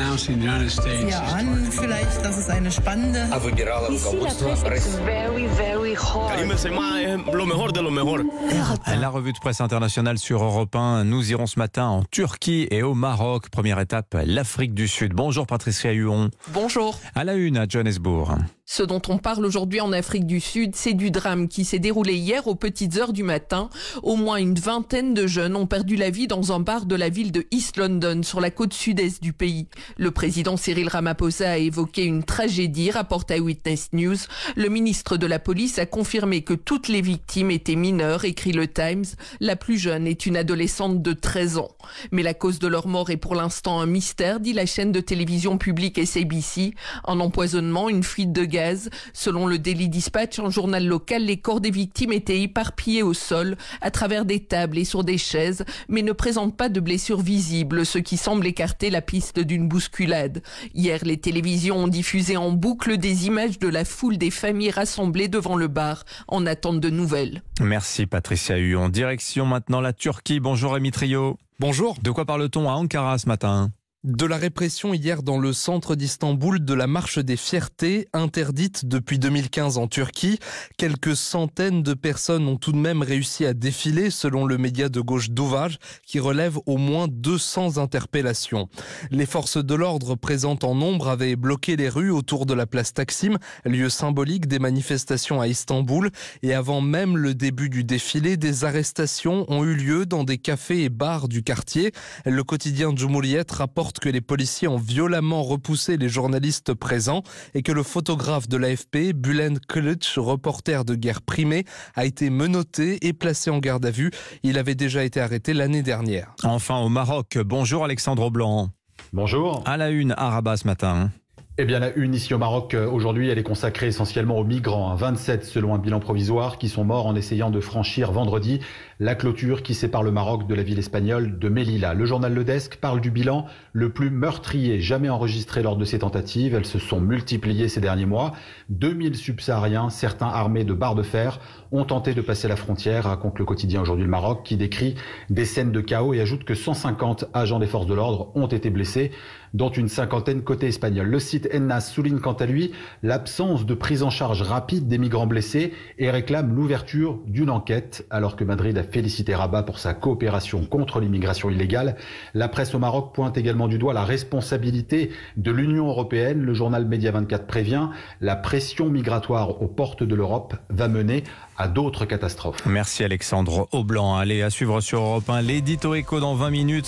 Ahnen vielleicht, dass es eine spannende Very, very hot. La revue de presse internationale sur Europe 1. Nous irons ce matin en Turquie et au Maroc. Première étape, l'Afrique du Sud. Bonjour Patricia Huon. Bonjour. À la une à Johannesburg. Ce dont on parle aujourd'hui en Afrique du Sud, c'est du drame qui s'est déroulé hier aux petites heures du matin. Au moins une vingtaine de jeunes ont perdu la vie dans un bar de la ville de East London, sur la côte sud-est du pays. Le président Cyril Ramaphosa a évoqué une tragédie, rapporte à Witness News. Le ministre de la Police a confirmé que toutes les victimes étaient mineures, écrit le Times. La plus jeune est une adolescente de 13 ans. Mais la cause de leur mort est pour l'instant un mystère, dit la chaîne de télévision publique SABC. Un empoisonnement, une fuite de gaz. Selon le Daily Dispatch, un journal local, les corps des victimes étaient éparpillés au sol, à travers des tables et sur des chaises, mais ne présentent pas de blessures visibles, ce qui semble écarter la piste d'une bousculade. Hier, les télévisions ont diffusé en boucle des images de la foule des familles rassemblées devant le bar, en attente de nouvelles. Merci Patricia Huon. Direction maintenant la Turquie. Bonjour Rémi Trio. Bonjour. De quoi parle-t-on à Ankara ce matin? De la répression hier dans le centre d'Istanbul de la marche des fiertés, interdite depuis 2015 en Turquie. Quelques centaines de personnes ont tout de même réussi à défiler selon le média de gauche Dovaj qui relève au moins 200 interpellations. Les forces de l'ordre présentes en nombre avaient bloqué les rues autour de la place Taksim, lieu symbolique des manifestations à Istanbul. Et avant même le début du défilé, des arrestations ont eu lieu dans des cafés et bars du quartier. Le quotidien Cumhuriyet rapporte que les policiers ont violemment repoussé les journalistes présents et que le photographe de l'AFP, Bulen Kılıç, reporter de guerre primé, a été menotté et placé en garde à vue. Il avait déjà été arrêté l'année dernière. Enfin au Maroc. Bonjour Alexandre Blanc. Bonjour. À la une, à Rabat ce matin. Eh bien, la une ici au Maroc aujourd'hui, elle est consacrée essentiellement aux migrants. 27 selon un bilan provisoire qui sont morts en essayant de franchir vendredi la clôture qui sépare le Maroc de la ville espagnole de Melilla. Le journal Le Desk parle du bilan le plus meurtrier jamais enregistré lors de ces tentatives. Elles se sont multipliées ces derniers mois. 2000 subsahariens, certains armés de barres de fer, ont tenté de passer la frontière, raconte le quotidien aujourd'hui le Maroc, qui décrit des scènes de chaos et ajoute que 150 agents des forces de l'ordre ont été blessés, dont une cinquantaine côté espagnol. Le site Ennas souligne quant à lui l'absence de prise en charge rapide des migrants blessés et réclame l'ouverture d'une enquête, alors que Madrid a félicité Rabat pour sa coopération contre l'immigration illégale. La presse au Maroc pointe également du doigt la responsabilité de l'Union européenne. Le journal Média 24 prévient la pression migratoire aux portes de l'Europe va mener à d'autres catastrophes. Merci Alexandre Aublanc. Allez, à suivre sur Europe 1 l'édito écho dans 20 minutes.